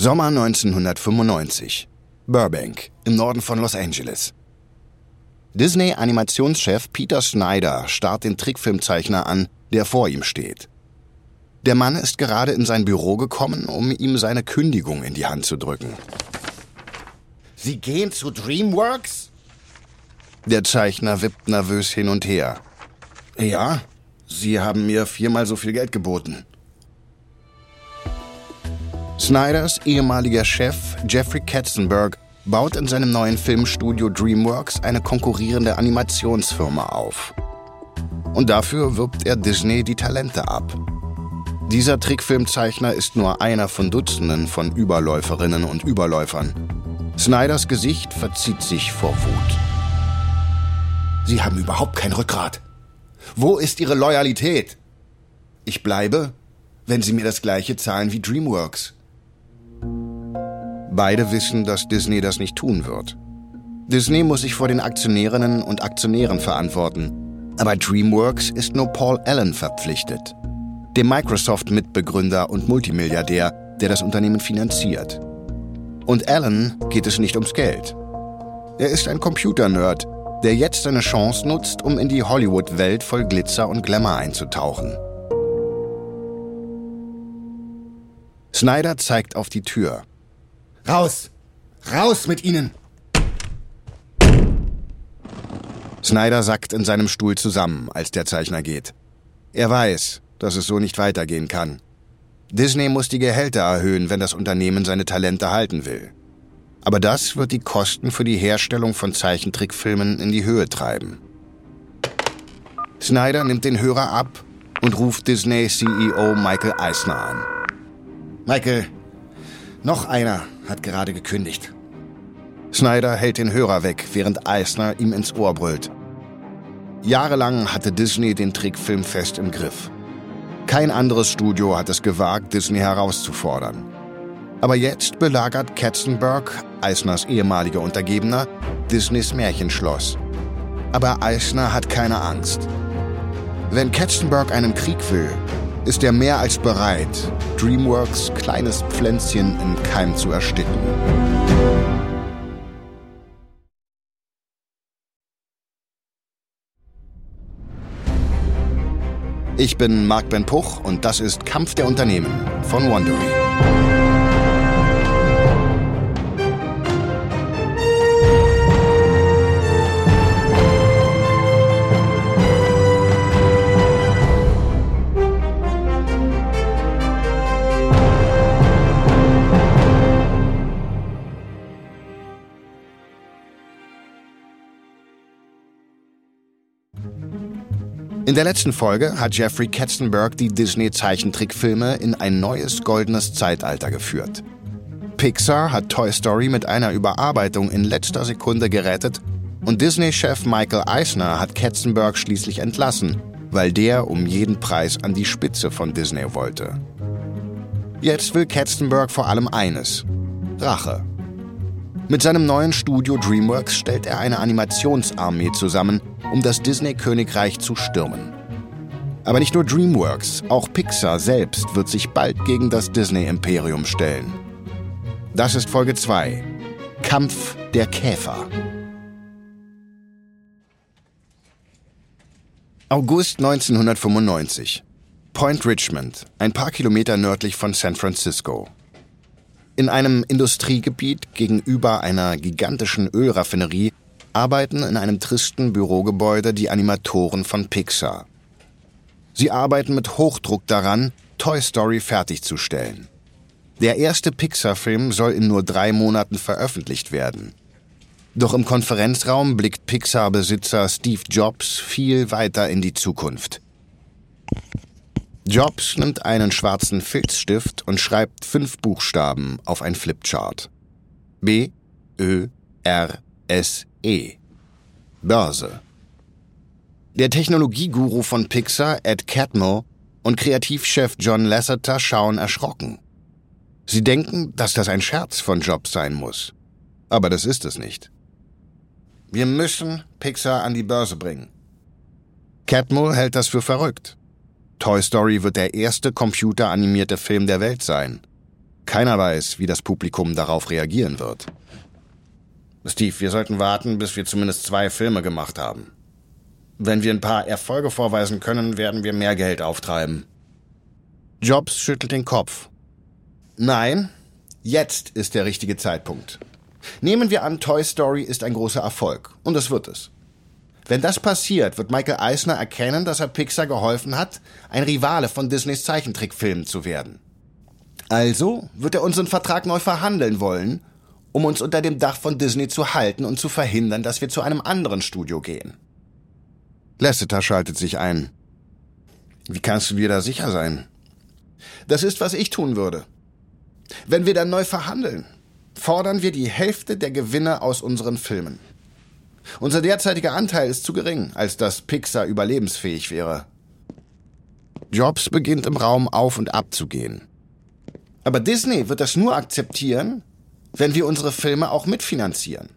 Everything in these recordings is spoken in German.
Sommer 1995. Burbank, im Norden von Los Angeles. Disney-Animationschef Peter Snyder starrt den Trickfilmzeichner an, der vor ihm steht. Der Mann ist gerade in sein Büro gekommen, um ihm seine Kündigung in die Hand zu drücken. Sie gehen zu DreamWorks? Der Zeichner wippt nervös hin und her. Ja, Sie haben mir viermal so viel Geld geboten. Snyders ehemaliger Chef Jeffrey Katzenberg baut in seinem neuen Filmstudio DreamWorks eine konkurrierende Animationsfirma auf. Und dafür wirbt er Disney die Talente ab. Dieser Trickfilmzeichner ist nur einer von Dutzenden von Überläuferinnen und Überläufern. Snyders Gesicht verzieht sich vor Wut. Sie haben überhaupt kein Rückgrat. Wo ist Ihre Loyalität? Ich bleibe, wenn Sie mir das gleiche zahlen wie DreamWorks. Beide wissen, dass Disney das nicht tun wird. Disney muss sich vor den Aktionärinnen und Aktionären verantworten. Aber DreamWorks ist nur Paul Allen verpflichtet. Dem Microsoft-Mitbegründer und Multimilliardär, der das Unternehmen finanziert. Und Allen geht es nicht ums Geld. Er ist ein Computernerd, der jetzt seine Chance nutzt, um in die Hollywood-Welt voll Glitzer und Glamour einzutauchen. Snyder zeigt auf die Tür. Raus! Raus mit Ihnen! Snyder sackt in seinem Stuhl zusammen, als der Zeichner geht. Er weiß, dass es so nicht weitergehen kann. Disney muss die Gehälter erhöhen, wenn das Unternehmen seine Talente halten will. Aber das wird die Kosten für die Herstellung von Zeichentrickfilmen in die Höhe treiben. Snyder nimmt den Hörer ab und ruft Disney-CEO Michael Eisner an. Michael, noch einer hat gerade gekündigt. Snyder hält den Hörer weg, während Eisner ihm ins Ohr brüllt. Jahrelang hatte Disney den Trickfilm fest im Griff. Kein anderes Studio hat es gewagt, Disney herauszufordern. Aber jetzt belagert Katzenberg, Eisners ehemaliger Untergebener, Disneys Märchenschloss. Aber Eisner hat keine Angst. Wenn Katzenberg einen Krieg will, ist er mehr als bereit, DreamWorks kleines Pflänzchen im Keim zu ersticken. Ich bin Marc Ben Puch und das ist Kampf der Unternehmen von Wondery. In der letzten Folge hat Jeffrey Katzenberg die Disney-Zeichentrickfilme in ein neues goldenes Zeitalter geführt. Pixar hat Toy Story mit einer Überarbeitung in letzter Sekunde gerettet und Disney-Chef Michael Eisner hat Katzenberg schließlich entlassen, weil der um jeden Preis an die Spitze von Disney wollte. Jetzt will Katzenberg vor allem eines: Rache. Mit seinem neuen Studio DreamWorks stellt er eine Animationsarmee zusammen, um das Disney-Königreich zu stürmen. Aber nicht nur DreamWorks, auch Pixar selbst wird sich bald gegen das Disney-Imperium stellen. Das ist Folge 2. Kampf der Käfer. August 1995. Point Richmond, ein paar Kilometer nördlich von San Francisco. In einem Industriegebiet gegenüber einer gigantischen Ölraffinerie arbeiten in einem tristen Bürogebäude die Animatoren von Pixar. Sie arbeiten mit Hochdruck daran, Toy Story fertigzustellen. Der erste Pixar-Film soll in nur drei Monaten veröffentlicht werden. Doch im Konferenzraum blickt Pixar-Besitzer Steve Jobs viel weiter in die Zukunft. Jobs nimmt einen schwarzen Filzstift und schreibt fünf Buchstaben auf ein Flipchart. B, Ö, R, S, E. Börse. Der Technologieguru von Pixar, Ed Catmull, und Kreativchef John Lasseter schauen erschrocken. Sie denken, dass das ein Scherz von Jobs sein muss. Aber das ist es nicht. Wir müssen Pixar an die Börse bringen. Catmull hält das für verrückt. Toy Story wird der erste computeranimierte Film der Welt sein. Keiner weiß, wie das Publikum darauf reagieren wird. Steve, wir sollten warten, bis wir zumindest zwei Filme gemacht haben. Wenn wir ein paar Erfolge vorweisen können, werden wir mehr Geld auftreiben. Jobs schüttelt den Kopf. Nein, jetzt ist der richtige Zeitpunkt. Nehmen wir an, Toy Story ist ein großer Erfolg. Und es wird es. Wenn das passiert, wird Michael Eisner erkennen, dass er Pixar geholfen hat, ein Rivale von Disneys Zeichentrickfilmen zu werden. Also wird er unseren Vertrag neu verhandeln wollen, um uns unter dem Dach von Disney zu halten und zu verhindern, dass wir zu einem anderen Studio gehen. Lasseter schaltet sich ein. Wie kannst du dir da sicher sein? Das ist, was ich tun würde. Wenn wir dann neu verhandeln, fordern wir die Hälfte der Gewinne aus unseren Filmen. Unser derzeitiger Anteil ist zu gering, als dass Pixar überlebensfähig wäre. Jobs beginnt im Raum auf und ab zu gehen. Aber Disney wird das nur akzeptieren, wenn wir unsere Filme auch mitfinanzieren.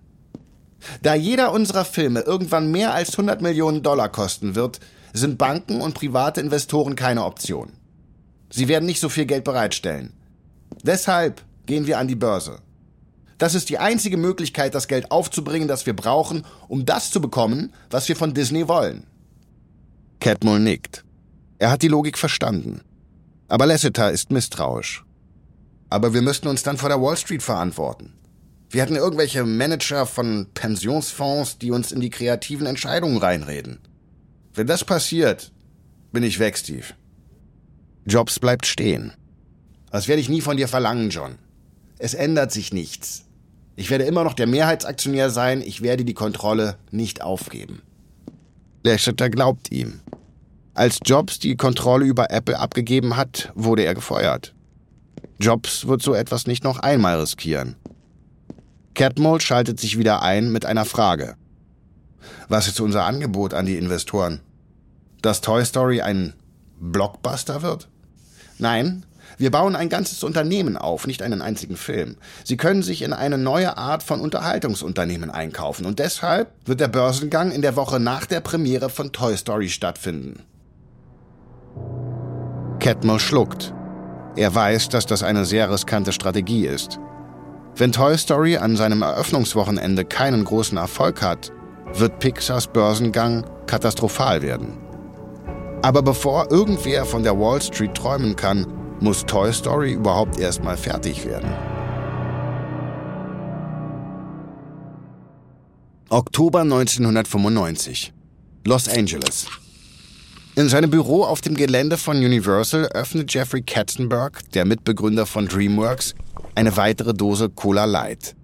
Da jeder unserer Filme irgendwann mehr als 100 Millionen Dollar kosten wird, sind Banken und private Investoren keine Option. Sie werden nicht so viel Geld bereitstellen. Deshalb gehen wir an die Börse. Das ist die einzige Möglichkeit, das Geld aufzubringen, das wir brauchen, um das zu bekommen, was wir von Disney wollen. Catmull nickt. Er hat die Logik verstanden. Aber Lasseter ist misstrauisch. Aber wir müssten uns dann vor der Wall Street verantworten. Wir hatten irgendwelche Manager von Pensionsfonds, die uns in die kreativen Entscheidungen reinreden. Wenn das passiert, bin ich weg, Steve. Jobs bleibt stehen. Das werde ich nie von dir verlangen, John. Es ändert sich nichts. Ich werde immer noch der Mehrheitsaktionär sein, ich werde die Kontrolle nicht aufgeben. Lasseter glaubt ihm. Als Jobs die Kontrolle über Apple abgegeben hat, wurde er gefeuert. Jobs wird so etwas nicht noch einmal riskieren. Catmull schaltet sich wieder ein mit einer Frage. Was ist unser Angebot an die Investoren? Dass Toy Story ein Blockbuster wird? Nein, wir bauen ein ganzes Unternehmen auf, nicht einen einzigen Film. Sie können sich in eine neue Art von Unterhaltungsunternehmen einkaufen und deshalb wird der Börsengang in der Woche nach der Premiere von Toy Story stattfinden. Catmull schluckt. Er weiß, dass das eine sehr riskante Strategie ist. Wenn Toy Story an seinem Eröffnungswochenende keinen großen Erfolg hat, wird Pixars Börsengang katastrophal werden. Aber bevor irgendwer von der Wall Street träumen kann, muss Toy Story überhaupt erstmal fertig werden. Oktober 1995. Los Angeles. In seinem Büro auf dem Gelände von Universal öffnet Jeffrey Katzenberg, der Mitbegründer von DreamWorks, eine weitere Dose Cola Light.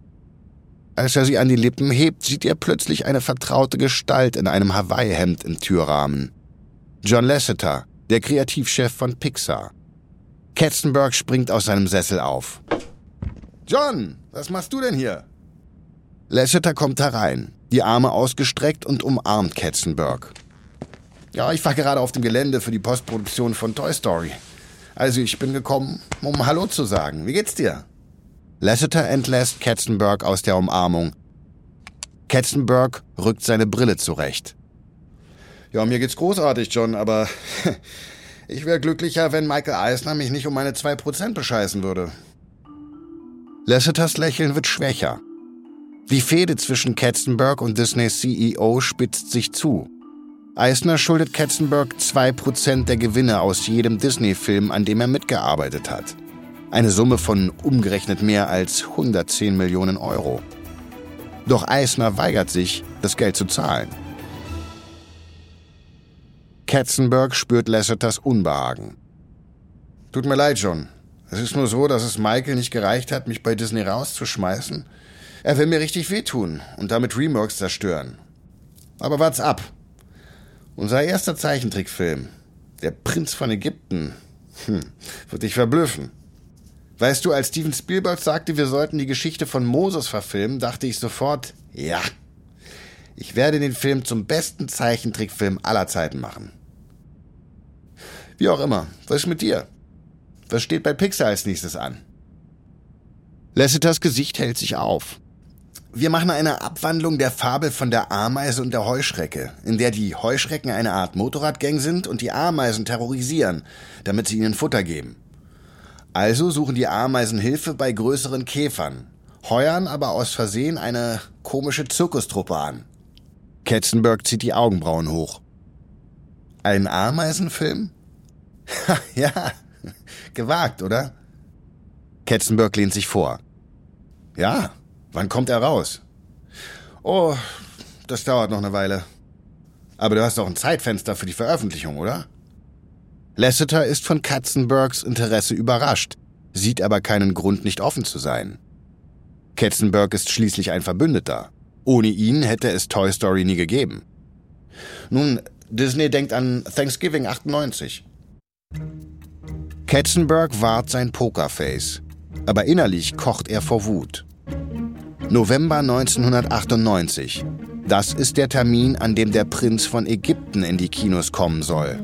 Als er sie an die Lippen hebt, sieht er plötzlich eine vertraute Gestalt in einem Hawaii-Hemd im Türrahmen. John Lasseter, der Kreativchef von Pixar. Katzenberg springt aus seinem Sessel auf. John, was machst du denn hier? Lasseter kommt herein, die Arme ausgestreckt und umarmt Katzenberg. Ja, ich war gerade auf dem Gelände für die Postproduktion von Toy Story. Also ich bin gekommen, um Hallo zu sagen. Wie geht's dir? Lasseter entlässt Katzenberg aus der Umarmung. Katzenberg rückt seine Brille zurecht. Ja, mir geht's großartig, John, aber Ich wäre glücklicher, wenn Michael Eisner mich nicht um meine 2% bescheißen würde. Lasseters Lächeln wird schwächer. Die Fehde zwischen Katzenberg und Disneys CEO spitzt sich zu. Eisner schuldet Katzenberg 2% der Gewinne aus jedem Disney-Film, an dem er mitgearbeitet hat. Eine Summe von umgerechnet mehr als 110 Millionen Euro. Doch Eisner weigert sich, das Geld zu zahlen. Katzenberg spürt Lasseters Unbehagen. Tut mir leid, John. Es ist nur so, dass es Michael nicht gereicht hat, mich bei Disney rauszuschmeißen. Er will mir richtig wehtun und damit Remarks zerstören. Aber wart's ab. Unser erster Zeichentrickfilm, Der Prinz von Ägypten, hm, wird dich verblüffen. Weißt du, als Steven Spielberg sagte, wir sollten die Geschichte von Moses verfilmen, dachte ich sofort, ja, ich werde den Film zum besten Zeichentrickfilm aller Zeiten machen. Wie auch immer, was ist mit dir? Was steht bei Pixar als nächstes an? Lasseters Gesicht hält sich auf. Wir machen eine Abwandlung der Fabel von der Ameise und der Heuschrecke, in der die Heuschrecken eine Art Motorradgang sind und die Ameisen terrorisieren, damit sie ihnen Futter geben. Also suchen die Ameisen Hilfe bei größeren Käfern, heuern aber aus Versehen eine komische Zirkustruppe an. Katzenberg zieht die Augenbrauen hoch. Ein Ameisenfilm? ja, gewagt, oder? Katzenberg lehnt sich vor. Ja, wann kommt er raus? Oh, das dauert noch eine Weile. Aber du hast doch ein Zeitfenster für die Veröffentlichung, oder? Lasseter ist von Katzenbergs Interesse überrascht, sieht aber keinen Grund, nicht offen zu sein. Katzenberg ist schließlich ein Verbündeter. Ohne ihn hätte es Toy Story nie gegeben. Nun, Disney denkt an Thanksgiving 98. Katzenberg wahrt sein Pokerface, aber innerlich kocht er vor Wut. November 1998. Das ist der Termin, an dem der Prinz von Ägypten in die Kinos kommen soll.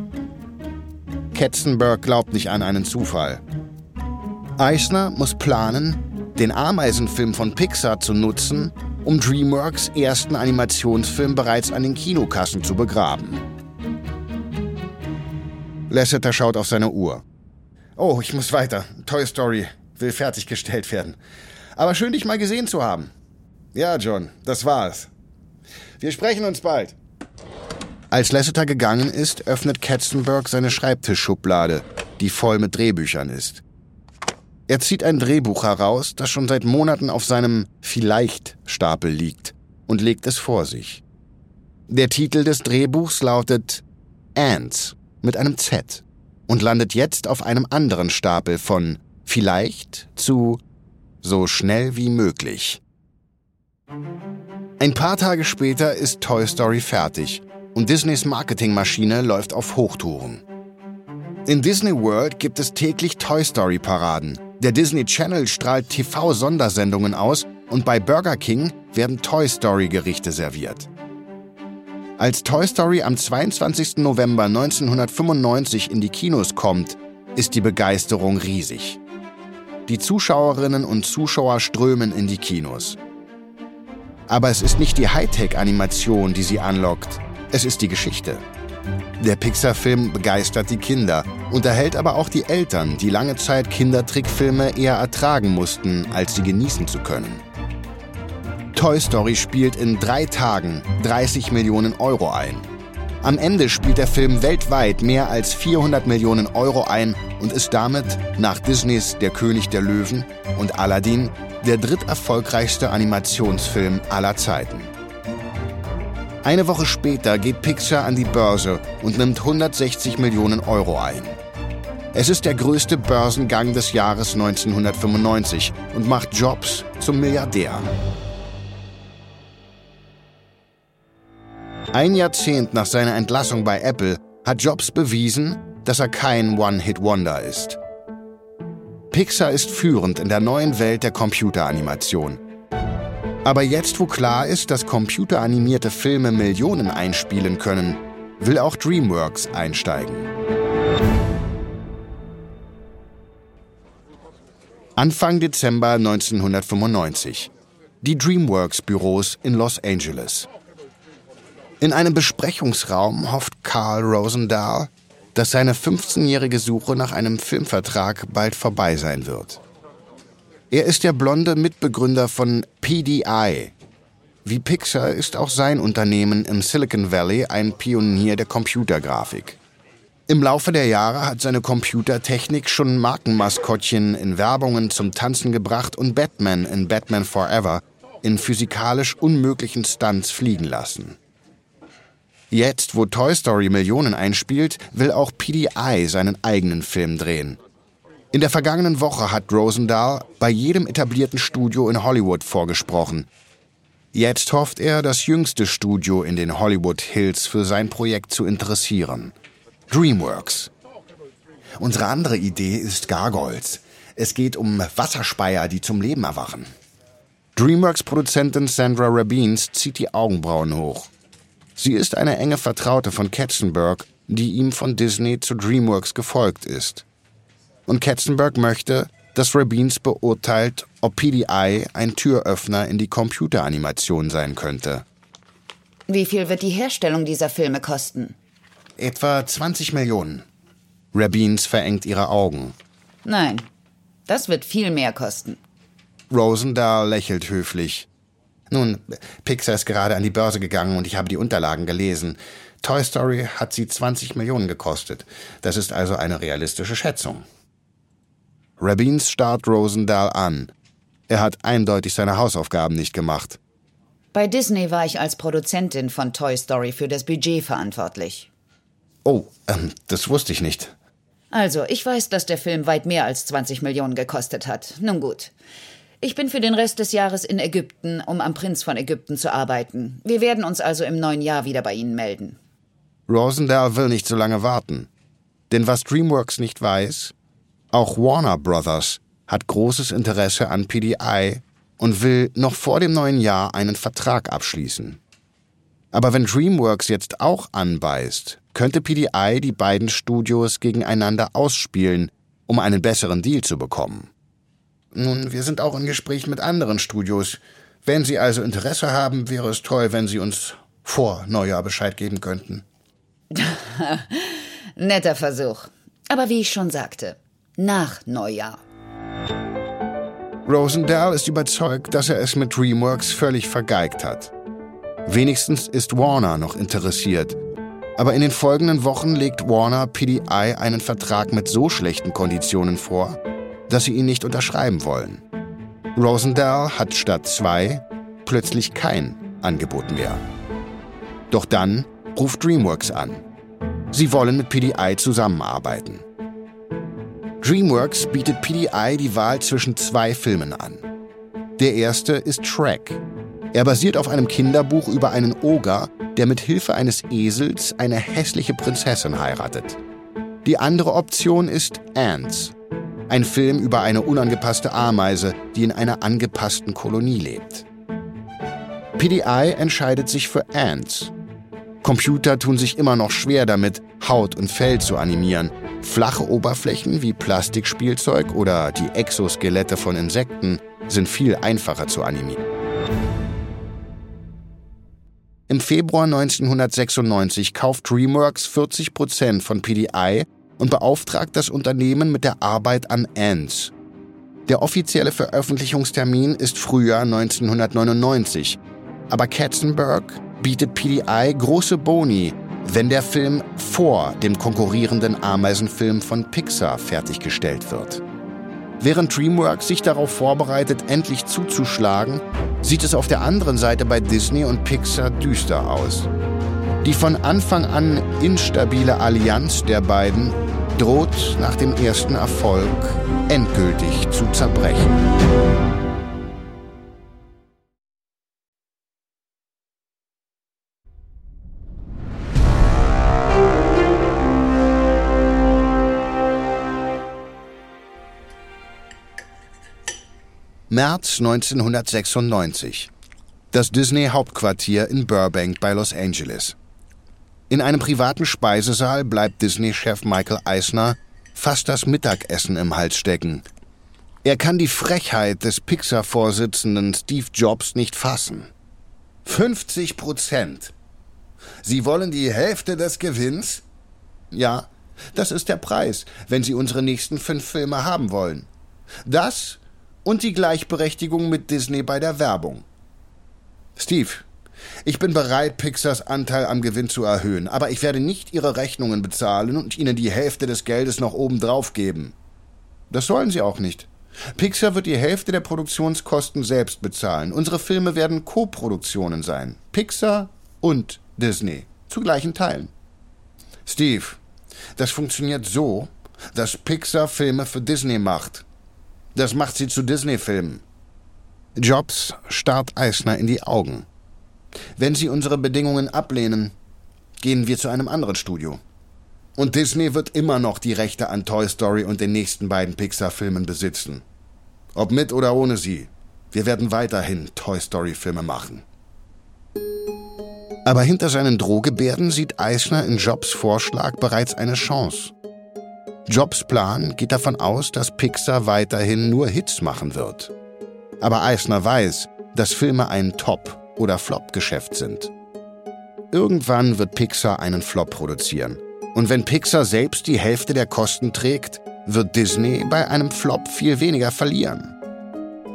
Katzenberg glaubt nicht an einen Zufall. Eisner muss planen, den Ameisenfilm von Pixar zu nutzen, um DreamWorks ersten Animationsfilm bereits an den Kinokassen zu begraben. Lasseter schaut auf seine Uhr. Oh, ich muss weiter. Toy Story will fertiggestellt werden. Aber schön, dich mal gesehen zu haben. Ja, John, das war's. Wir sprechen uns bald. Als Lasseter gegangen ist, öffnet Katzenberg seine Schreibtischschublade, die voll mit Drehbüchern ist. Er zieht ein Drehbuch heraus, das schon seit Monaten auf seinem Vielleicht-Stapel liegt, und legt es vor sich. Der Titel des Drehbuchs lautet Ants mit einem Z und landet jetzt auf einem anderen Stapel von Vielleicht zu so schnell wie möglich. Ein paar Tage später ist Toy Story fertig und Disneys Marketingmaschine läuft auf Hochtouren. In Disney World gibt es täglich Toy Story Paraden. Der Disney Channel strahlt TV-Sondersendungen aus und bei Burger King werden Toy Story Gerichte serviert. Als Toy Story am 22. November 1995 in die Kinos kommt, ist die Begeisterung riesig. Die Zuschauerinnen und Zuschauer strömen in die Kinos. Aber es ist nicht die Hightech-Animation, die sie anlockt, es ist die Geschichte. Der Pixar-Film begeistert die Kinder, unterhält aber auch die Eltern, die lange Zeit Kindertrickfilme eher ertragen mussten, als sie genießen zu können. Toy Story spielt in drei Tagen 30 Millionen Euro ein. Am Ende spielt der Film weltweit mehr als 400 Millionen Euro ein und ist damit nach Disneys Der König der Löwen und Aladdin der dritterfolgreichste Animationsfilm aller Zeiten. Eine Woche später geht Pixar an die Börse und nimmt 160 Millionen Euro ein. Es ist der größte Börsengang des Jahres 1995 und macht Jobs zum Milliardär. Ein Jahrzehnt nach seiner Entlassung bei Apple hat Jobs bewiesen, dass er kein One-Hit-Wonder ist. Pixar ist führend in der neuen Welt der Computeranimation. Aber jetzt, wo klar ist, dass computeranimierte Filme Millionen einspielen können, will auch DreamWorks einsteigen. Anfang Dezember 1995. Die DreamWorks-Büros in Los Angeles. In einem Besprechungsraum hofft Carl Rosendahl, dass seine 15-jährige Suche nach einem Filmvertrag bald vorbei sein wird. Er ist der blonde Mitbegründer von PDI. Wie Pixar ist auch sein Unternehmen im Silicon Valley ein Pionier der Computergrafik. Im Laufe der Jahre hat seine Computertechnik schon Markenmaskottchen in Werbungen zum Tanzen gebracht und Batman in Batman Forever in physikalisch unmöglichen Stunts fliegen lassen. Jetzt, wo Toy Story Millionen einspielt, will auch PDI seinen eigenen Film drehen. In der vergangenen Woche hat Rosendahl bei jedem etablierten Studio in Hollywood vorgesprochen. Jetzt hofft er, das jüngste Studio in den Hollywood Hills für sein Projekt zu interessieren. DreamWorks. Unsere andere Idee ist Gargoyles. Es geht um Wasserspeier, die zum Leben erwachen. DreamWorks-Produzentin Sandra Rabins zieht die Augenbrauen hoch. Sie ist eine enge Vertraute von Katzenberg, die ihm von Disney zu DreamWorks gefolgt ist. Und Katzenberg möchte, dass Rabins beurteilt, ob PDI ein Türöffner in die Computeranimation sein könnte. Wie viel wird die Herstellung dieser Filme kosten? Etwa 20 Millionen. Rabins verengt ihre Augen. Nein, Das wird viel mehr kosten. Rosendahl lächelt höflich. Nun, Pixar ist gerade an die Börse gegangen und ich habe die Unterlagen gelesen. Toy Story hat sie 20 Millionen gekostet. Das ist also eine realistische Schätzung. Rabins starrt Rosendahl an. Er hat eindeutig seine Hausaufgaben nicht gemacht. Bei Disney war ich als Produzentin von Toy Story für das Budget verantwortlich. Oh, ähm, das wusste ich nicht. Also, ich weiß, dass der Film weit mehr als 20 Millionen gekostet hat. Nun gut. Ich bin für den Rest des Jahres in Ägypten, um am Prinz von Ägypten zu arbeiten. Wir werden uns also im neuen Jahr wieder bei Ihnen melden. Rosendahl will nicht so lange warten. Denn was DreamWorks nicht weiß, auch Warner Brothers hat großes Interesse an PDI und will noch vor dem neuen Jahr einen Vertrag abschließen. Aber wenn DreamWorks jetzt auch anbeißt, könnte PDI die beiden Studios gegeneinander ausspielen, um einen besseren Deal zu bekommen. Nun, wir sind auch in Gespräch mit anderen Studios. Wenn Sie also Interesse haben, wäre es toll, wenn Sie uns vor Neujahr Bescheid geben könnten. Netter Versuch. Aber wie ich schon sagte, nach Neujahr. Rosendahl ist überzeugt, dass er es mit DreamWorks völlig vergeigt hat. Wenigstens ist Warner noch interessiert. Aber in den folgenden Wochen legt Warner PDI einen Vertrag mit so schlechten Konditionen vor, dass sie ihn nicht unterschreiben wollen. Rosendahl hat statt zwei plötzlich kein Angebot mehr. Doch dann ruft DreamWorks an. Sie wollen mit PDI zusammenarbeiten. DreamWorks bietet PDI die Wahl zwischen zwei Filmen an. Der erste ist Shrek. Er basiert auf einem Kinderbuch über einen Oger, der mit Hilfe eines Esels eine hässliche Prinzessin heiratet. Die andere Option ist Ants, ein Film über eine unangepasste Ameise, die in einer angepassten Kolonie lebt. PDI entscheidet sich für Ants. Computer tun sich immer noch schwer damit, Haut und Fell zu animieren. Flache Oberflächen wie Plastikspielzeug oder die Exoskelette von Insekten sind viel einfacher zu animieren. Im Februar 1996 kauft DreamWorks 40% von PDI und beauftragt das Unternehmen mit der Arbeit an Ants. Der offizielle Veröffentlichungstermin ist Frühjahr 1999, aber Katzenberg bietet PDI große Boni, wenn der Film vor dem konkurrierenden Ameisenfilm von Pixar fertiggestellt wird. Während DreamWorks sich darauf vorbereitet, endlich zuzuschlagen, sieht es auf der anderen Seite bei Disney und Pixar düster aus. Die von Anfang an instabile Allianz der beiden droht nach dem ersten Erfolg endgültig zu zerbrechen. März 1996. Das Disney-Hauptquartier in Burbank bei Los Angeles. In einem privaten Speisesaal bleibt Disney-Chef Michael Eisner fast das Mittagessen im Hals stecken. Er kann die Frechheit des Pixar-Vorsitzenden Steve Jobs nicht fassen. 50 Prozent. Sie wollen die Hälfte des Gewinns? Ja, das ist der Preis, wenn Sie unsere nächsten fünf Filme haben wollen. Das und die Gleichberechtigung mit Disney bei der Werbung. Steve, ich bin bereit, Pixars Anteil am Gewinn zu erhöhen, aber ich werde nicht Ihre Rechnungen bezahlen und Ihnen die Hälfte des Geldes noch obendrauf geben. Das sollen Sie auch nicht. Pixar wird die Hälfte der Produktionskosten selbst bezahlen. Unsere Filme werden Co-Produktionen sein. Pixar und Disney. Zu gleichen Teilen. Steve, das funktioniert so, dass Pixar Filme für Disney macht. Das macht sie zu Disney-Filmen. Jobs starrt Eisner in die Augen. Wenn Sie unsere Bedingungen ablehnen, gehen wir zu einem anderen Studio. Und Disney wird immer noch die Rechte an Toy Story und den nächsten beiden Pixar-Filmen besitzen. Ob mit oder ohne sie. Wir werden weiterhin Toy Story-Filme machen. Aber hinter seinen Drohgebärden sieht Eisner in Jobs Vorschlag bereits eine Chance. Jobs Plan geht davon aus, dass Pixar weiterhin nur Hits machen wird. Aber Eisner weiß, dass Filme ein Top- oder Flop-Geschäft sind. Irgendwann wird Pixar einen Flop produzieren. Und wenn Pixar selbst die Hälfte der Kosten trägt, wird Disney bei einem Flop viel weniger verlieren.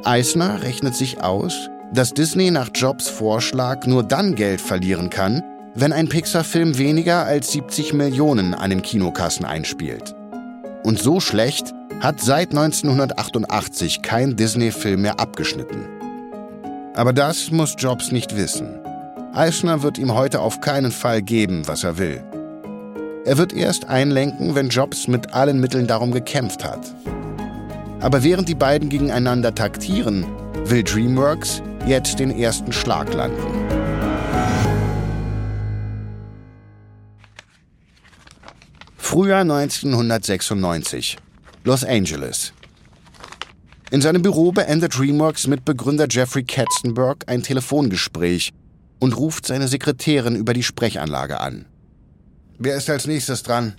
Eisner rechnet sich aus, dass Disney nach Jobs Vorschlag nur dann Geld verlieren kann, wenn ein Pixar-Film weniger als 70 Millionen an den Kinokassen einspielt. Und so schlecht hat seit 1988 kein Disney-Film mehr abgeschnitten. Aber das muss Jobs nicht wissen. Eisner wird ihm heute auf keinen Fall geben, was er will. Er wird erst einlenken, wenn Jobs mit allen Mitteln darum gekämpft hat. Aber während die beiden gegeneinander taktieren, will DreamWorks jetzt den ersten Schlag landen. Frühjahr 1996. Los Angeles. In seinem Büro beendet DreamWorks Mitbegründer Jeffrey Katzenberg ein Telefongespräch und ruft seine Sekretärin über die Sprechanlage an. Wer ist als nächstes dran?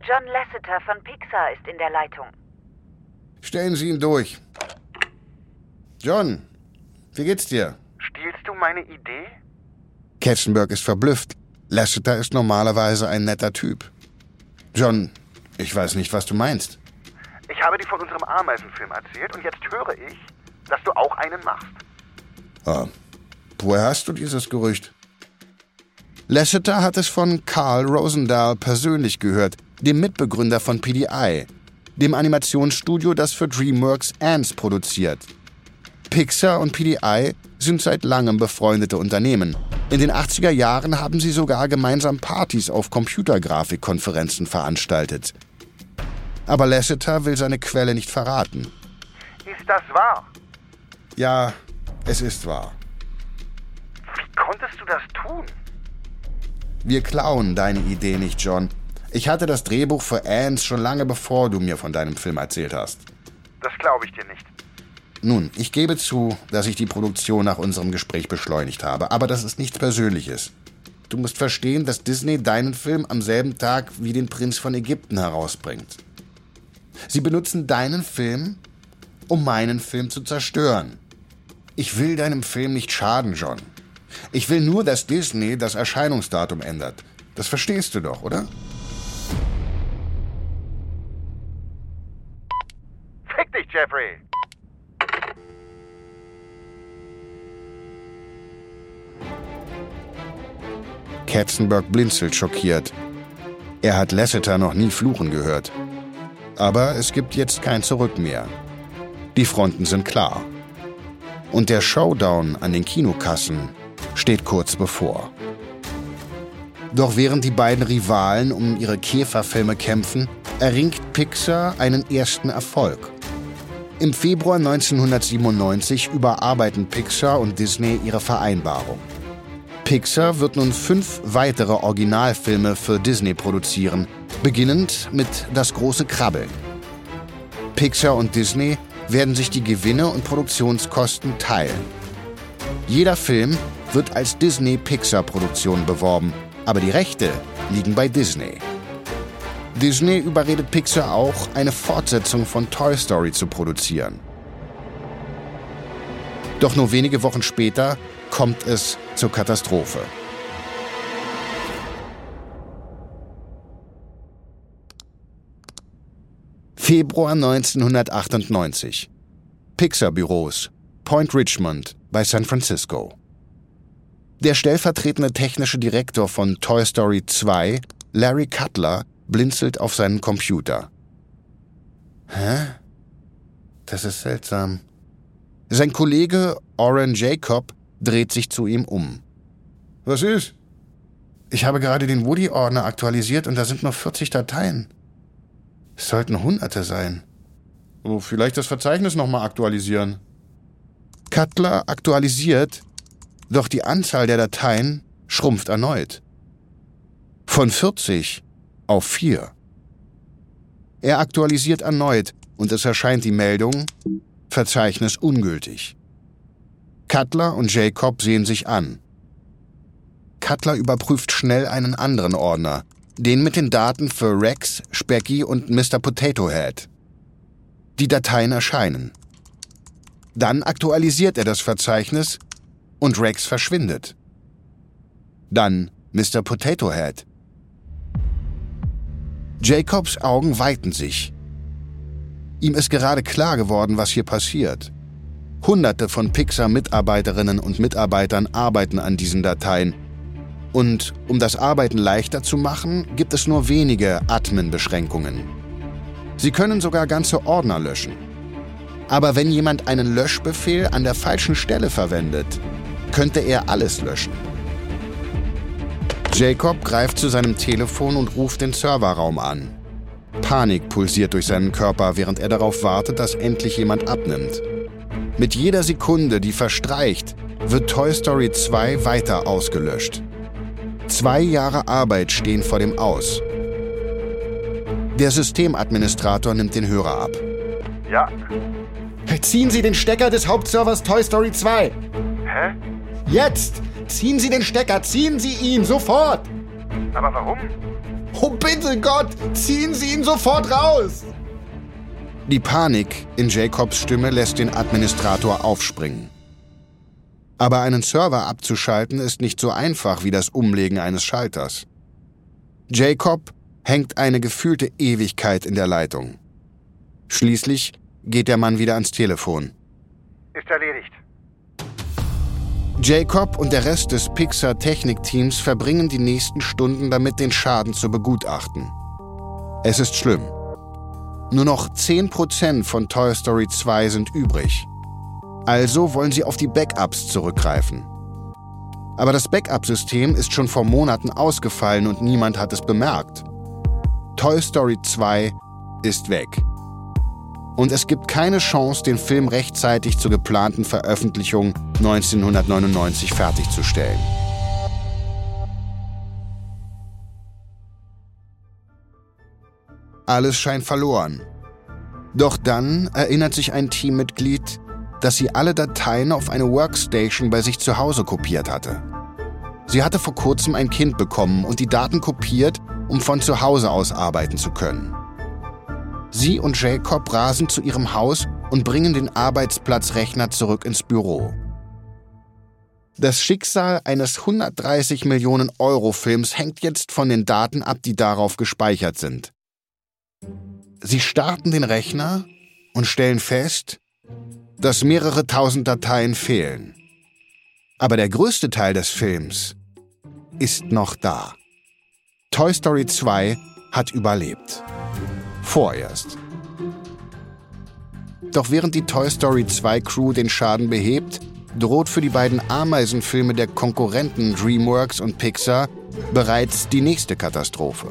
John Lasseter von Pixar ist in der Leitung. Stellen Sie ihn durch. John, wie geht's dir? Stiehlst du meine Idee? Katzenberg ist verblüfft. Lasseter ist normalerweise ein netter Typ. John, ich weiß nicht, was du meinst. Ich habe dir von unserem Ameisenfilm erzählt und jetzt höre ich, dass du auch einen machst. Oh, woher hast du dieses Gerücht? Lasseter hat es von Carl Rosendahl persönlich gehört, dem Mitbegründer von PDI, dem Animationsstudio, das für DreamWorks Ants produziert. Pixar und PDI sind seit langem befreundete Unternehmen. In den 80er Jahren haben sie sogar gemeinsam Partys auf Computergrafikkonferenzen veranstaltet. Aber Lasseter will seine Quelle nicht verraten. Ist das wahr? Ja, es ist wahr. Wie konntest du das tun? Wir klauen deine Idee nicht, John. Ich hatte das Drehbuch für Ants schon lange bevor du mir von deinem Film erzählt hast. Das glaube ich dir nicht. Nun, ich gebe zu, dass ich die Produktion nach unserem Gespräch beschleunigt habe, aber das ist nichts Persönliches. Du musst verstehen, dass Disney deinen Film am selben Tag wie den Prinz von Ägypten herausbringt. Sie benutzen deinen Film, um meinen Film zu zerstören. Ich will deinem Film nicht schaden, John. Ich will nur, dass Disney das Erscheinungsdatum ändert. Das verstehst du doch, oder? Fick dich, Jeffrey! Katzenberg blinzelt schockiert. Er hat Lasseter noch nie fluchen gehört. Aber es gibt jetzt kein Zurück mehr. Die Fronten sind klar. Und der Showdown an den Kinokassen steht kurz bevor. Doch während die beiden Rivalen um ihre Käferfilme kämpfen, erringt Pixar einen ersten Erfolg. Im Februar 1997 überarbeiten Pixar und Disney ihre Vereinbarung. Pixar wird nun fünf weitere Originalfilme für Disney produzieren, beginnend mit Das große Krabbeln. Pixar und Disney werden sich die Gewinne und Produktionskosten teilen. Jeder Film wird als Disney-Pixar-Produktion beworben, aber die Rechte liegen bei Disney. Disney überredet Pixar auch, eine Fortsetzung von Toy Story zu produzieren. Doch nur wenige Wochen später kommt es zur Katastrophe. Februar 1998. Pixar-Büros, Point Richmond bei San Francisco. Der stellvertretende technische Direktor von Toy Story 2, Larry Cutler, blinzelt auf seinen Computer. Hä? Das ist seltsam. Sein Kollege Oren Jacob dreht sich zu ihm um. Was ist? Ich habe gerade den Woody-Ordner aktualisiert und da sind noch 40 Dateien. Es sollten Hunderte sein. Oh, vielleicht das Verzeichnis nochmal aktualisieren. Cutler aktualisiert, doch die Anzahl der Dateien schrumpft erneut. Von 40 auf 4. Er aktualisiert erneut und es erscheint die Meldung Verzeichnis ungültig. Cutler und Jacob sehen sich an. Cutler überprüft schnell einen anderen Ordner, den mit den Daten für Rex, Specky und Mr. Potato Head. Die Dateien erscheinen. Dann aktualisiert er das Verzeichnis und Rex verschwindet. Dann Mr. Potato Head. Jacobs Augen weiten sich. Ihm ist gerade klar geworden, was hier passiert. Hunderte von Pixar-Mitarbeiterinnen und Mitarbeitern arbeiten an diesen Dateien. Und um das Arbeiten leichter zu machen, gibt es nur wenige Admin-Beschränkungen. Sie können sogar ganze Ordner löschen. Aber wenn jemand einen Löschbefehl an der falschen Stelle verwendet, könnte er alles löschen. Jacob greift zu seinem Telefon und ruft den Serverraum an. Panik pulsiert durch seinen Körper, während er darauf wartet, dass endlich jemand abnimmt. Mit jeder Sekunde, die verstreicht, wird Toy Story 2 weiter ausgelöscht. Zwei Jahre Arbeit stehen vor dem Aus. Der Systemadministrator nimmt den Hörer ab. Ja. Ziehen Sie den Stecker des Hauptservers Toy Story 2. Hä? Jetzt! Ziehen Sie den Stecker, ziehen Sie ihn sofort! Aber warum? Oh bitte Gott, ziehen Sie ihn sofort raus! Die Panik in Jacobs Stimme lässt den Administrator aufspringen. Aber einen Server abzuschalten ist nicht so einfach wie das Umlegen eines Schalters. Jacob hängt eine gefühlte Ewigkeit in der Leitung. Schließlich geht der Mann wieder ans Telefon. Ist erledigt. Jacob und der Rest des Pixar Technikteams verbringen die nächsten Stunden damit, den Schaden zu begutachten. Es ist schlimm. Nur noch 10% von Toy Story 2 sind übrig. Also wollen sie auf die Backups zurückgreifen. Aber das Backup-System ist schon vor Monaten ausgefallen und niemand hat es bemerkt. Toy Story 2 ist weg. Und es gibt keine Chance, den Film rechtzeitig zur geplanten Veröffentlichung 1999 fertigzustellen. Alles scheint verloren. Doch dann erinnert sich ein Teammitglied, dass sie alle Dateien auf eine Workstation bei sich zu Hause kopiert hatte. Sie hatte vor kurzem ein Kind bekommen und die Daten kopiert, um von zu Hause aus arbeiten zu können. Sie und Jacob rasen zu ihrem Haus und bringen den Arbeitsplatzrechner zurück ins Büro. Das Schicksal eines 130 Millionen Euro Films hängt jetzt von den Daten ab, die darauf gespeichert sind. Sie starten den Rechner und stellen fest, dass mehrere tausend Dateien fehlen. Aber der größte Teil des Films ist noch da. Toy Story 2 hat überlebt. Vorerst. Doch während die Toy Story 2 Crew den Schaden behebt, droht für die beiden Ameisenfilme der Konkurrenten DreamWorks und Pixar bereits die nächste Katastrophe.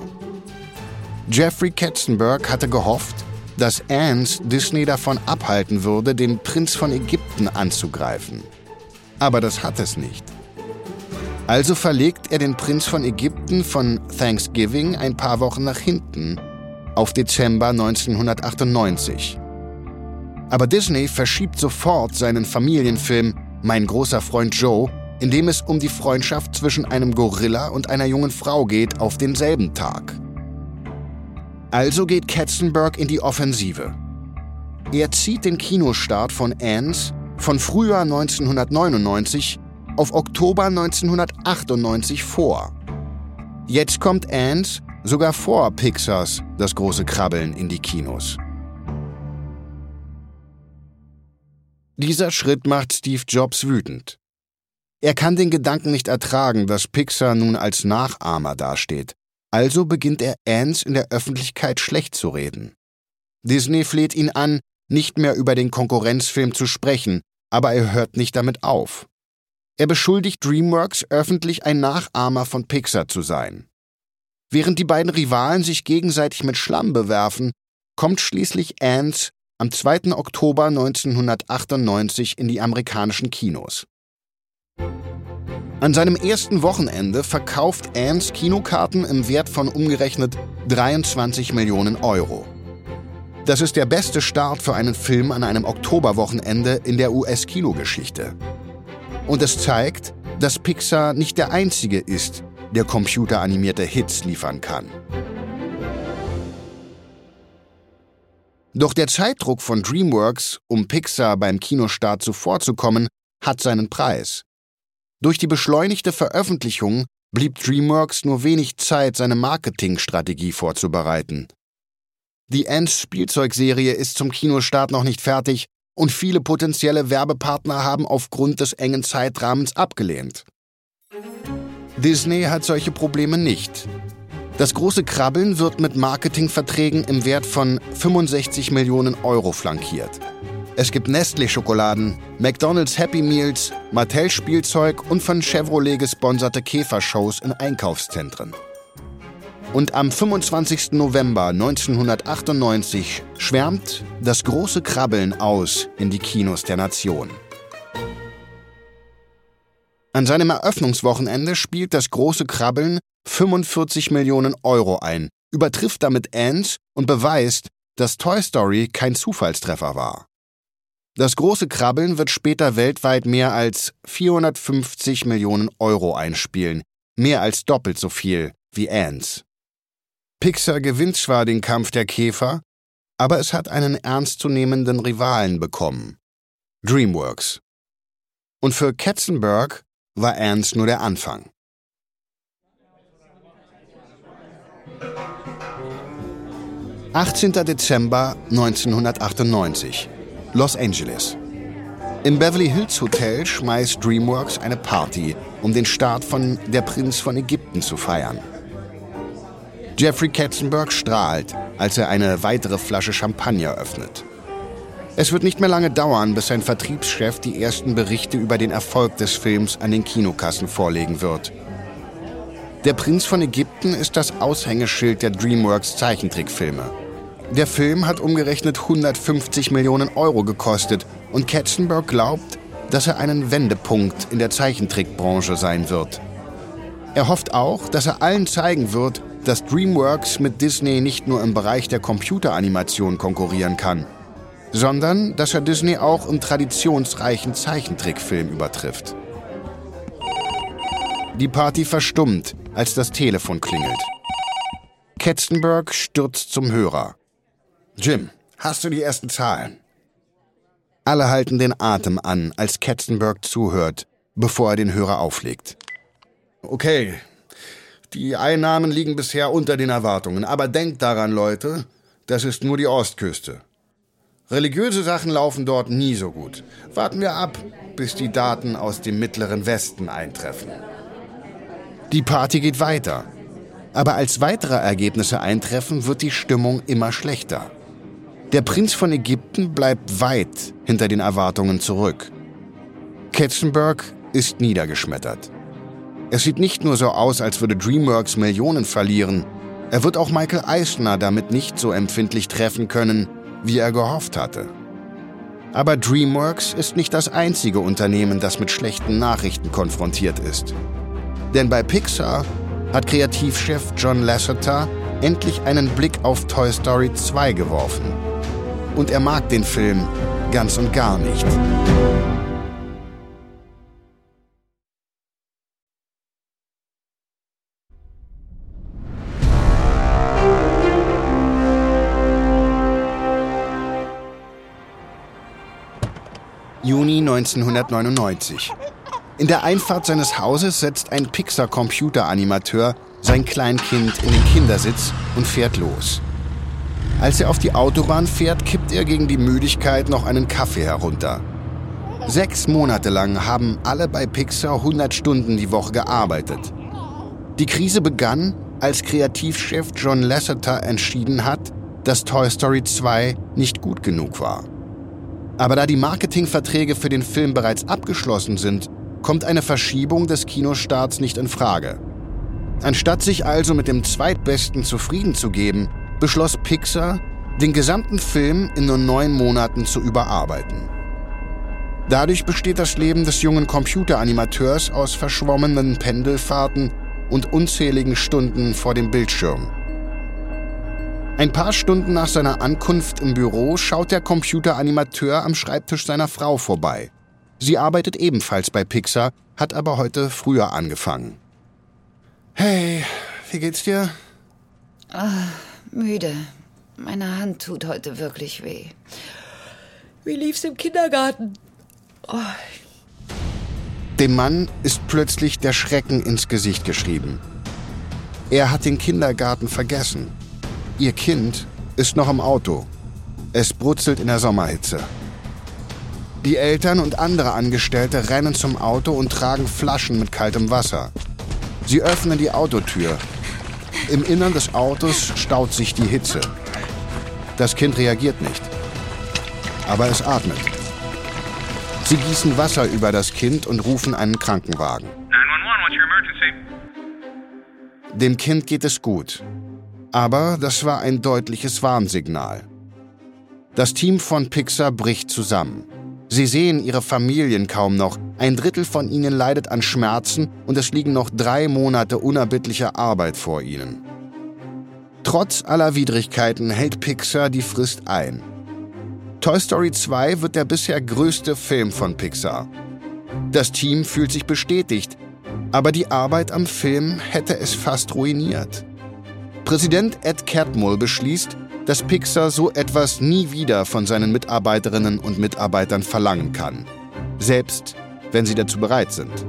Jeffrey Katzenberg hatte gehofft, dass Ans Disney davon abhalten würde, den Prinz von Ägypten anzugreifen. Aber das hat es nicht. Also verlegt er den Prinz von Ägypten von Thanksgiving ein paar Wochen nach hinten auf Dezember 1998. Aber Disney verschiebt sofort seinen Familienfilm Mein großer Freund Joe, in dem es um die Freundschaft zwischen einem Gorilla und einer jungen Frau geht, auf denselben Tag. Also geht Katzenberg in die Offensive. Er zieht den Kinostart von Anne's von Frühjahr 1999 auf Oktober 1998 vor. Jetzt kommt Anne's sogar vor Pixars das große Krabbeln in die Kinos. Dieser Schritt macht Steve Jobs wütend. Er kann den Gedanken nicht ertragen, dass Pixar nun als Nachahmer dasteht. Also beginnt er Ans in der Öffentlichkeit schlecht zu reden. Disney fleht ihn an, nicht mehr über den Konkurrenzfilm zu sprechen, aber er hört nicht damit auf. Er beschuldigt DreamWorks öffentlich ein Nachahmer von Pixar zu sein. Während die beiden Rivalen sich gegenseitig mit Schlamm bewerfen, kommt schließlich Ants am 2. Oktober 1998 in die amerikanischen Kinos. An seinem ersten Wochenende verkauft Ants Kinokarten im Wert von umgerechnet 23 Millionen Euro. Das ist der beste Start für einen Film an einem Oktoberwochenende in der US-Kinogeschichte. Und es zeigt, dass Pixar nicht der einzige ist, der computeranimierte Hits liefern kann. Doch der Zeitdruck von DreamWorks, um Pixar beim Kinostart zuvorzukommen, hat seinen Preis. Durch die beschleunigte Veröffentlichung blieb DreamWorks nur wenig Zeit, seine Marketingstrategie vorzubereiten. Die Ants Spielzeugserie ist zum Kinostart noch nicht fertig und viele potenzielle Werbepartner haben aufgrund des engen Zeitrahmens abgelehnt. Disney hat solche Probleme nicht. Das große Krabbeln wird mit Marketingverträgen im Wert von 65 Millionen Euro flankiert. Es gibt Nestlé-Schokoladen, McDonald's Happy Meals, Mattel-Spielzeug und von Chevrolet gesponserte Käfershows in Einkaufszentren. Und am 25. November 1998 schwärmt das große Krabbeln aus in die Kinos der Nation. An seinem Eröffnungswochenende spielt das große Krabbeln 45 Millionen Euro ein, übertrifft damit Ants und beweist, dass Toy Story kein Zufallstreffer war. Das große Krabbeln wird später weltweit mehr als 450 Millionen Euro einspielen, mehr als doppelt so viel wie Ants. Pixar gewinnt zwar den Kampf der Käfer, aber es hat einen ernstzunehmenden Rivalen bekommen. DreamWorks. Und für Katzenberg war Ernst nur der Anfang. »18. Dezember 1998. Los Angeles. Im Beverly Hills Hotel schmeißt DreamWorks eine Party, um den Start von Der Prinz von Ägypten zu feiern. Jeffrey Katzenberg strahlt, als er eine weitere Flasche Champagner öffnet. Es wird nicht mehr lange dauern, bis sein Vertriebschef die ersten Berichte über den Erfolg des Films an den Kinokassen vorlegen wird. Der Prinz von Ägypten ist das Aushängeschild der DreamWorks Zeichentrickfilme. Der Film hat umgerechnet 150 Millionen Euro gekostet und Katzenberg glaubt, dass er einen Wendepunkt in der Zeichentrickbranche sein wird. Er hofft auch, dass er allen zeigen wird, dass DreamWorks mit Disney nicht nur im Bereich der Computeranimation konkurrieren kann, sondern dass er Disney auch im traditionsreichen Zeichentrickfilm übertrifft. Die Party verstummt, als das Telefon klingelt. Katzenberg stürzt zum Hörer. Jim, hast du die ersten Zahlen? Alle halten den Atem an, als Katzenberg zuhört, bevor er den Hörer auflegt. Okay, die Einnahmen liegen bisher unter den Erwartungen. Aber denkt daran, Leute, das ist nur die Ostküste. Religiöse Sachen laufen dort nie so gut. Warten wir ab, bis die Daten aus dem mittleren Westen eintreffen. Die Party geht weiter. Aber als weitere Ergebnisse eintreffen, wird die Stimmung immer schlechter. Der Prinz von Ägypten bleibt weit hinter den Erwartungen zurück. Katzenberg ist niedergeschmettert. Es sieht nicht nur so aus, als würde DreamWorks Millionen verlieren. Er wird auch Michael Eisner damit nicht so empfindlich treffen können, wie er gehofft hatte. Aber DreamWorks ist nicht das einzige Unternehmen, das mit schlechten Nachrichten konfrontiert ist. Denn bei Pixar hat Kreativchef John Lasseter endlich einen Blick auf Toy Story 2 geworfen. Und er mag den Film ganz und gar nicht. Juni 1999. In der Einfahrt seines Hauses setzt ein Pixar-Computeranimateur sein Kleinkind in den Kindersitz und fährt los. Als er auf die Autobahn fährt, kippt er gegen die Müdigkeit noch einen Kaffee herunter. Sechs Monate lang haben alle bei Pixar 100 Stunden die Woche gearbeitet. Die Krise begann, als Kreativchef John Lasseter entschieden hat, dass Toy Story 2 nicht gut genug war. Aber da die Marketingverträge für den Film bereits abgeschlossen sind, kommt eine Verschiebung des Kinostarts nicht in Frage. Anstatt sich also mit dem Zweitbesten zufrieden zu geben, beschloss Pixar, den gesamten Film in nur neun Monaten zu überarbeiten. Dadurch besteht das Leben des jungen Computeranimateurs aus verschwommenen Pendelfahrten und unzähligen Stunden vor dem Bildschirm. Ein paar Stunden nach seiner Ankunft im Büro schaut der Computeranimateur am Schreibtisch seiner Frau vorbei. Sie arbeitet ebenfalls bei Pixar, hat aber heute früher angefangen. Hey, wie geht's dir? Ah, müde. Meine Hand tut heute wirklich weh. Wie lief's im Kindergarten? Oh. Dem Mann ist plötzlich der Schrecken ins Gesicht geschrieben. Er hat den Kindergarten vergessen. Ihr Kind ist noch im Auto. Es brutzelt in der Sommerhitze. Die Eltern und andere Angestellte rennen zum Auto und tragen Flaschen mit kaltem Wasser. Sie öffnen die Autotür. Im Innern des Autos staut sich die Hitze. Das Kind reagiert nicht. Aber es atmet. Sie gießen Wasser über das Kind und rufen einen Krankenwagen. Dem Kind geht es gut. Aber das war ein deutliches Warnsignal. Das Team von Pixar bricht zusammen. Sie sehen ihre Familien kaum noch. Ein Drittel von ihnen leidet an Schmerzen und es liegen noch drei Monate unerbittlicher Arbeit vor ihnen. Trotz aller Widrigkeiten hält Pixar die Frist ein. Toy Story 2 wird der bisher größte Film von Pixar. Das Team fühlt sich bestätigt, aber die Arbeit am Film hätte es fast ruiniert. Präsident Ed Catmull beschließt, dass Pixar so etwas nie wieder von seinen Mitarbeiterinnen und Mitarbeitern verlangen kann, selbst wenn sie dazu bereit sind.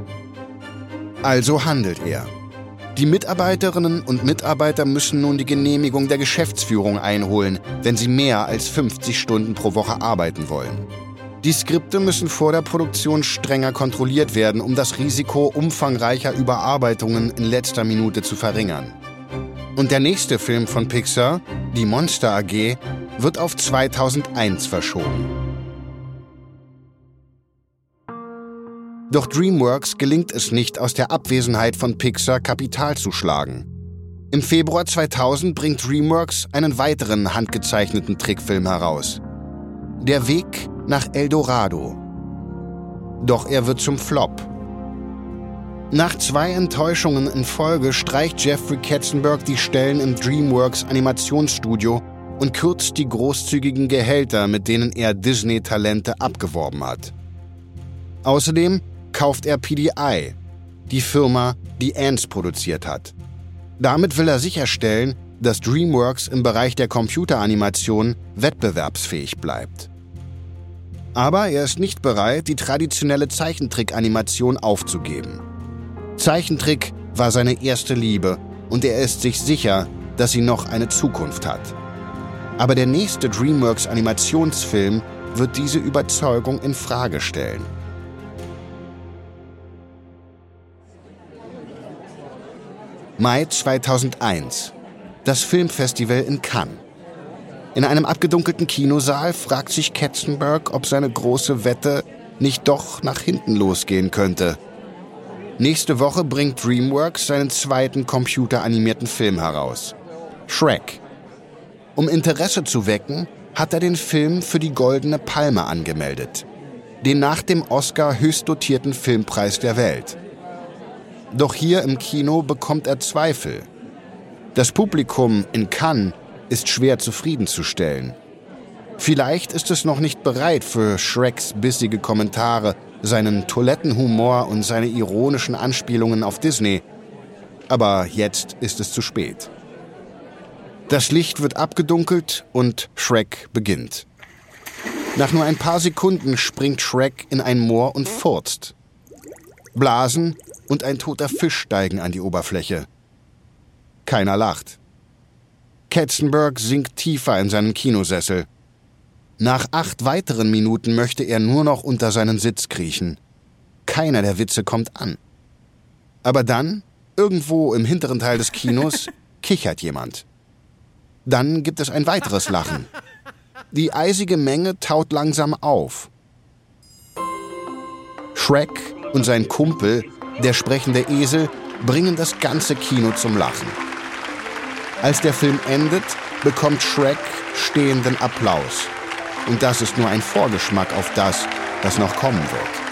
Also handelt er. Die Mitarbeiterinnen und Mitarbeiter müssen nun die Genehmigung der Geschäftsführung einholen, wenn sie mehr als 50 Stunden pro Woche arbeiten wollen. Die Skripte müssen vor der Produktion strenger kontrolliert werden, um das Risiko umfangreicher Überarbeitungen in letzter Minute zu verringern. Und der nächste Film von Pixar, Die Monster AG, wird auf 2001 verschoben. Doch DreamWorks gelingt es nicht, aus der Abwesenheit von Pixar Kapital zu schlagen. Im Februar 2000 bringt DreamWorks einen weiteren handgezeichneten Trickfilm heraus. Der Weg nach Eldorado. Doch er wird zum Flop. Nach zwei Enttäuschungen in Folge streicht Jeffrey Katzenberg die Stellen im DreamWorks Animationsstudio und kürzt die großzügigen Gehälter, mit denen er Disney-Talente abgeworben hat. Außerdem kauft er PDI, die Firma, die Ants produziert hat. Damit will er sicherstellen, dass DreamWorks im Bereich der Computeranimation wettbewerbsfähig bleibt. Aber er ist nicht bereit, die traditionelle Zeichentrick-Animation aufzugeben. Zeichentrick war seine erste Liebe und er ist sich sicher, dass sie noch eine Zukunft hat. Aber der nächste DreamWorks Animationsfilm wird diese Überzeugung in Frage stellen. Mai 2001. Das Filmfestival in Cannes. In einem abgedunkelten Kinosaal fragt sich Katzenberg, ob seine große Wette nicht doch nach hinten losgehen könnte. Nächste Woche bringt DreamWorks seinen zweiten computeranimierten Film heraus. Shrek. Um Interesse zu wecken, hat er den Film für die Goldene Palme angemeldet. Den nach dem Oscar höchst dotierten Filmpreis der Welt. Doch hier im Kino bekommt er Zweifel. Das Publikum in Cannes ist schwer zufriedenzustellen. Vielleicht ist es noch nicht bereit für Shreks bissige Kommentare seinen Toilettenhumor und seine ironischen Anspielungen auf Disney. Aber jetzt ist es zu spät. Das Licht wird abgedunkelt und Shrek beginnt. Nach nur ein paar Sekunden springt Shrek in ein Moor und furzt. Blasen und ein toter Fisch steigen an die Oberfläche. Keiner lacht. Katzenberg sinkt tiefer in seinen Kinosessel. Nach acht weiteren Minuten möchte er nur noch unter seinen Sitz kriechen. Keiner der Witze kommt an. Aber dann, irgendwo im hinteren Teil des Kinos, kichert jemand. Dann gibt es ein weiteres Lachen. Die eisige Menge taut langsam auf. Shrek und sein Kumpel, der sprechende Esel, bringen das ganze Kino zum Lachen. Als der Film endet, bekommt Shrek stehenden Applaus. Und das ist nur ein Vorgeschmack auf das, was noch kommen wird.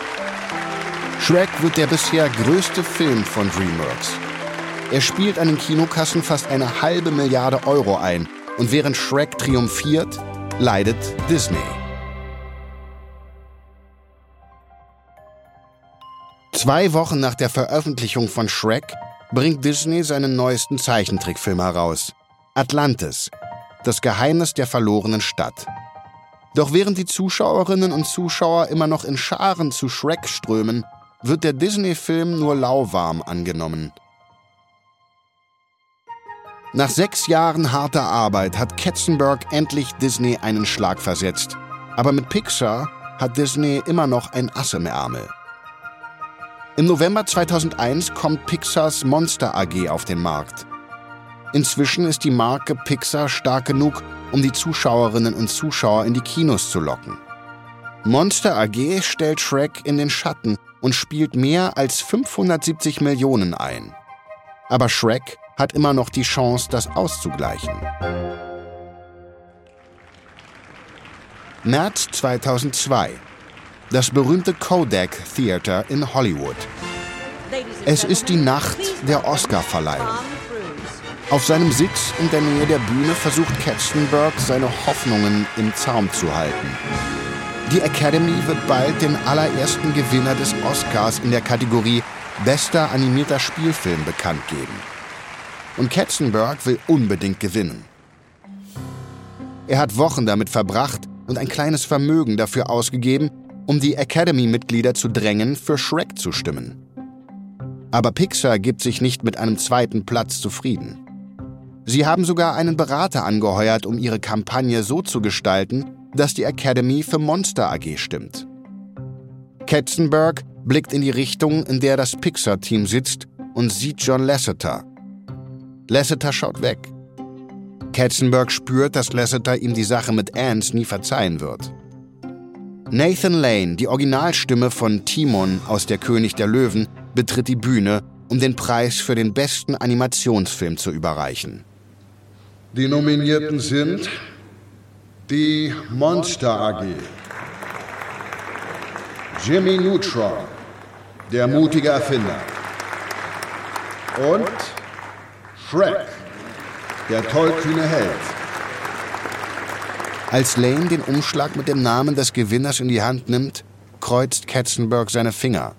Shrek wird der bisher größte Film von DreamWorks. Er spielt an den Kinokassen fast eine halbe Milliarde Euro ein. Und während Shrek triumphiert, leidet Disney. Zwei Wochen nach der Veröffentlichung von Shrek bringt Disney seinen neuesten Zeichentrickfilm heraus. Atlantis, das Geheimnis der verlorenen Stadt. Doch während die Zuschauerinnen und Zuschauer immer noch in Scharen zu Shrek strömen, wird der Disney-Film nur lauwarm angenommen. Nach sechs Jahren harter Arbeit hat Katzenberg endlich Disney einen Schlag versetzt. Aber mit Pixar hat Disney immer noch ein Ass im Ärmel. Im November 2001 kommt Pixars Monster AG auf den Markt. Inzwischen ist die Marke Pixar stark genug, um die Zuschauerinnen und Zuschauer in die Kinos zu locken. Monster AG stellt Shrek in den Schatten und spielt mehr als 570 Millionen ein. Aber Shrek hat immer noch die Chance, das auszugleichen. März 2002. Das berühmte Kodak Theater in Hollywood. Es ist die Nacht der Oscarverleihung. Auf seinem Sitz in der Nähe der Bühne versucht Katzenberg seine Hoffnungen im Zaum zu halten. Die Academy wird bald den allerersten Gewinner des Oscars in der Kategorie Bester animierter Spielfilm bekannt geben. Und Katzenberg will unbedingt gewinnen. Er hat Wochen damit verbracht und ein kleines Vermögen dafür ausgegeben, um die Academy-Mitglieder zu drängen, für Shrek zu stimmen. Aber Pixar gibt sich nicht mit einem zweiten Platz zufrieden. Sie haben sogar einen Berater angeheuert, um ihre Kampagne so zu gestalten, dass die Academy für Monster AG stimmt. Katzenberg blickt in die Richtung, in der das Pixar-Team sitzt und sieht John Lasseter. Lasseter schaut weg. Katzenberg spürt, dass Lasseter ihm die Sache mit Ants nie verzeihen wird. Nathan Lane, die Originalstimme von Timon aus Der König der Löwen, betritt die Bühne, um den Preis für den besten Animationsfilm zu überreichen. Die Nominierten sind die Monster AG, Jimmy Neutron, der mutige Erfinder und Shrek, der tollkühne Held. Als Lane den Umschlag mit dem Namen des Gewinners in die Hand nimmt, kreuzt Katzenberg seine Finger.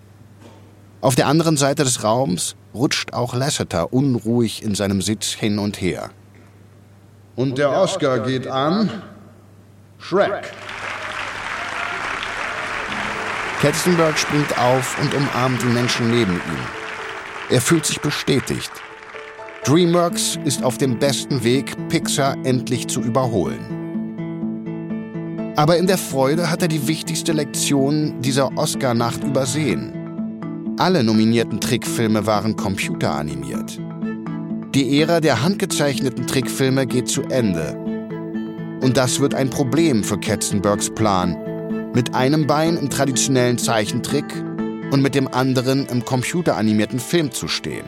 Auf der anderen Seite des Raums rutscht auch Lasseter unruhig in seinem Sitz hin und her. Und der Oscar geht an Shrek. Katzenberg springt auf und umarmt die Menschen neben ihm. Er fühlt sich bestätigt. DreamWorks ist auf dem besten Weg, Pixar endlich zu überholen. Aber in der Freude hat er die wichtigste Lektion dieser Oscar-Nacht übersehen. Alle nominierten Trickfilme waren computeranimiert. Die Ära der handgezeichneten Trickfilme geht zu Ende. Und das wird ein Problem für Katzenbergs Plan, mit einem Bein im traditionellen Zeichentrick und mit dem anderen im computeranimierten Film zu stehen.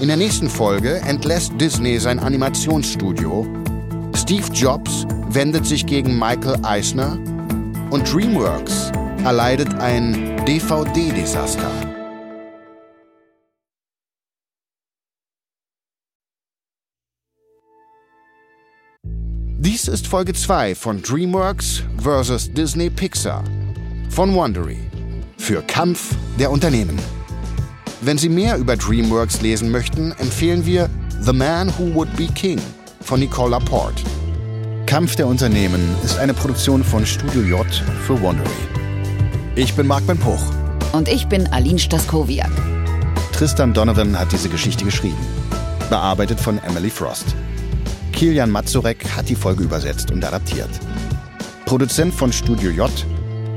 In der nächsten Folge entlässt Disney sein Animationsstudio, Steve Jobs wendet sich gegen Michael Eisner und DreamWorks erleidet ein DVD-Desaster. Dies ist Folge 2 von DreamWorks vs. Disney Pixar von Wondery für Kampf der Unternehmen. Wenn Sie mehr über DreamWorks lesen möchten, empfehlen wir The Man Who Would Be King von Nicole Laporte. Kampf der Unternehmen ist eine Produktion von Studio J für Wondery. Ich bin Marc Ben Puch. Und ich bin Aline Staskowiak. Tristan Donovan hat diese Geschichte geschrieben. Bearbeitet von Emily Frost. Kilian Mazurek hat die Folge übersetzt und adaptiert. Produzent von Studio J,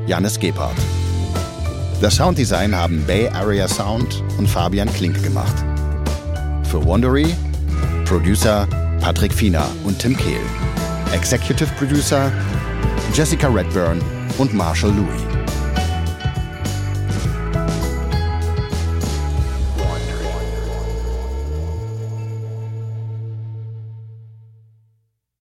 Janis Gebhardt. Das Sounddesign haben Bay Area Sound und Fabian Klink gemacht. Für Wondery, Producer Patrick Fiener und Tim Kehl. Executive Producer Jessica Redburn und Marshall Louis.